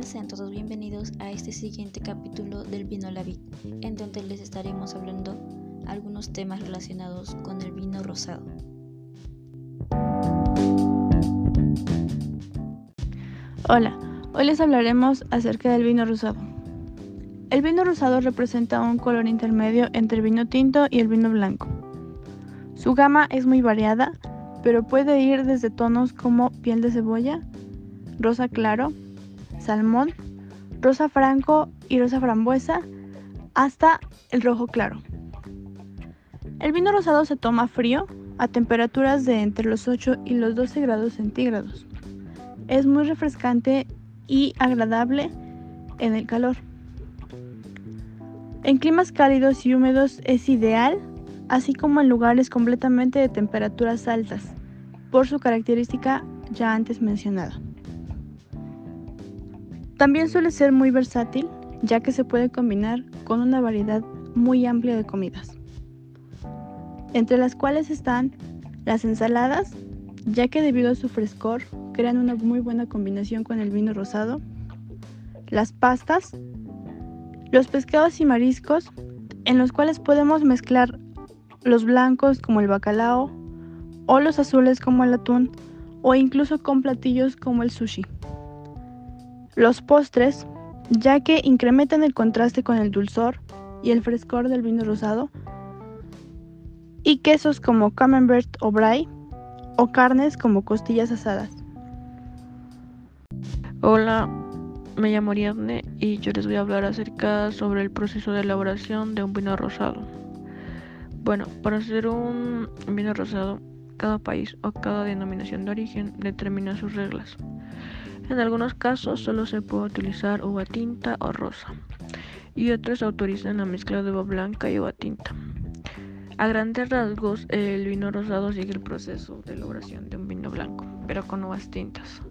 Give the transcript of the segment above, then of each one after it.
tal? Sean todos bienvenidos a este siguiente capítulo del Vino La Vid, en donde les estaremos hablando algunos temas relacionados con el vino rosado. Hola, hoy les hablaremos acerca del vino rosado. El vino rosado representa un color intermedio entre el vino tinto y el vino blanco. Su gama es muy variada, pero puede ir desde tonos como piel de cebolla, rosa claro, salmón, rosa franco y rosa frambuesa, hasta el rojo claro. El vino rosado se toma frío a temperaturas de entre los 8 y los 12 grados centígrados. Es muy refrescante y agradable en el calor. En climas cálidos y húmedos es ideal, así como en lugares completamente de temperaturas altas, por su característica ya antes mencionada. También suele ser muy versátil, ya que se puede combinar con una variedad muy amplia de comidas, entre las cuales están las ensaladas, ya que debido a su frescor crean una muy buena combinación con el vino rosado, las pastas, los pescados y mariscos, en los cuales podemos mezclar los blancos como el bacalao, o los azules como el atún, o incluso con platillos como el sushi. Los postres, ya que incrementan el contraste con el dulzor y el frescor del vino rosado, y quesos como camembert o brie, o carnes como costillas asadas. Hola, me llamo Ariadne y yo les voy a hablar acerca sobre el proceso de elaboración de un vino rosado. Bueno, para hacer un vino rosado, cada país o cada denominación de origen determina sus reglas. En algunos casos solo se puede utilizar uva tinta o rosa y otros autorizan la mezcla de uva blanca y uva tinta. A grandes rasgos, el vino rosado sigue el proceso de elaboración de un vino blanco, pero con uvas tintas,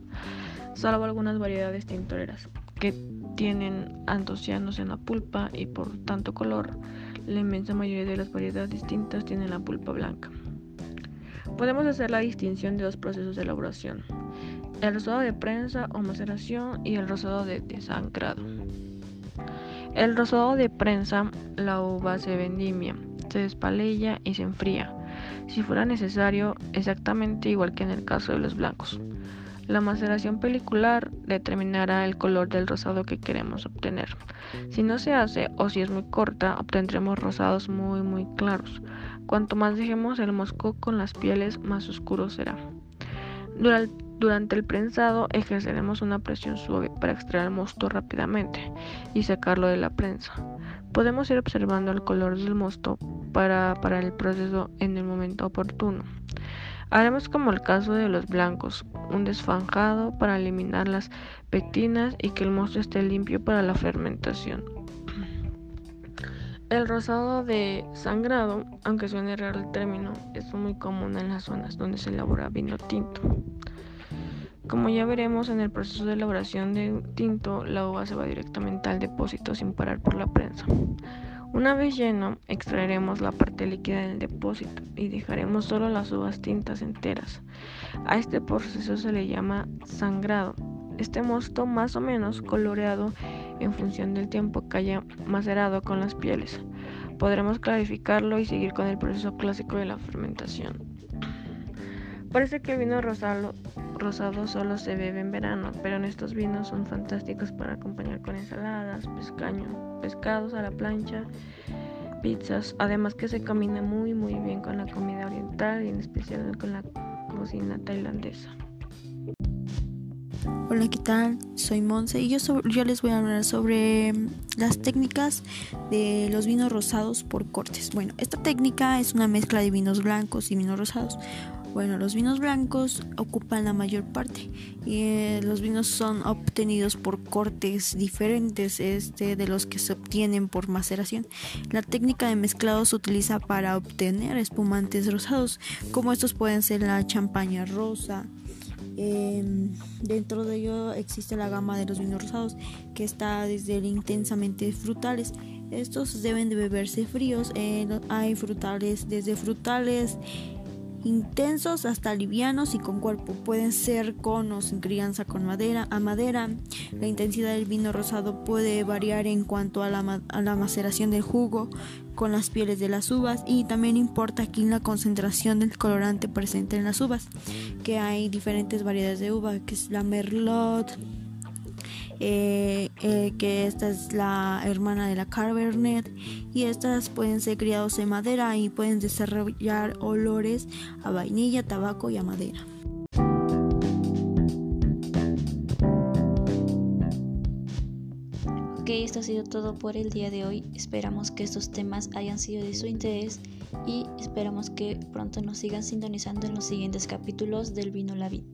salvo algunas variedades tintoreras que tienen antocianos en la pulpa y por tanto color, la inmensa mayoría de las variedades tintas tienen la pulpa blanca. Podemos hacer la distinción de dos procesos de elaboración, el rosado de prensa o maceración y el rosado de desangrado. El rosado de prensa, la uva se vendimia, se despalella y se enfría, si fuera necesario, exactamente igual que en el caso de los blancos. La maceración pelicular determinará el color del rosado que queremos obtener. Si no se hace o si es muy corta, obtendremos rosados muy muy claros. Cuanto más dejemos el mosco con las pieles, más oscuro será. Durante durante el prensado ejerceremos una presión suave para extraer el mosto rápidamente y sacarlo de la prensa. Podemos ir observando el color del mosto para, para el proceso en el momento oportuno. Haremos como el caso de los blancos, un desfanjado para eliminar las pectinas y que el mosto esté limpio para la fermentación. El rosado de sangrado, aunque suene raro el término, es muy común en las zonas donde se elabora vino tinto. Como ya veremos en el proceso de elaboración de tinto, la uva se va directamente al depósito sin parar por la prensa. Una vez lleno, extraeremos la parte líquida del depósito y dejaremos solo las uvas tintas enteras. A este proceso se le llama sangrado. Este mosto más o menos coloreado en función del tiempo que haya macerado con las pieles. Podremos clarificarlo y seguir con el proceso clásico de la fermentación. Parece que vino rosado, rosado solo se bebe en verano, pero estos vinos son fantásticos para acompañar con ensaladas, pescaño, pescados a la plancha, pizzas, además que se combina muy muy bien con la comida oriental y en especial con la cocina tailandesa. Hola, ¿qué tal? Soy Monse y yo, yo les voy a hablar sobre mm, las técnicas de los vinos rosados por cortes. Bueno, esta técnica es una mezcla de vinos blancos y vinos rosados. Bueno, los vinos blancos ocupan la mayor parte y eh, los vinos son obtenidos por cortes diferentes este, de los que se obtienen por maceración. La técnica de mezclado se utiliza para obtener espumantes rosados, como estos pueden ser la champaña rosa. Em, dentro de ello existe la gama de los vinos rosados, que está desde el intensamente frutales. Estos deben de beberse fríos. Eh, hay frutales, desde frutales intensos hasta livianos y con cuerpo. Pueden ser conos en crianza con madera a madera. La intensidad del vino rosado puede variar en cuanto a la, a la maceración del jugo con las pieles de las uvas y también importa aquí la concentración del colorante presente en las uvas, que hay diferentes variedades de uva, que es la merlot, eh, eh, que esta es la hermana de la Cabernet y estas pueden ser criados en madera y pueden desarrollar olores a vainilla, tabaco y a madera. Ok, esto ha sido todo por el día de hoy. Esperamos que estos temas hayan sido de su interés y esperamos que pronto nos sigan sintonizando en los siguientes capítulos del Vino La Vida.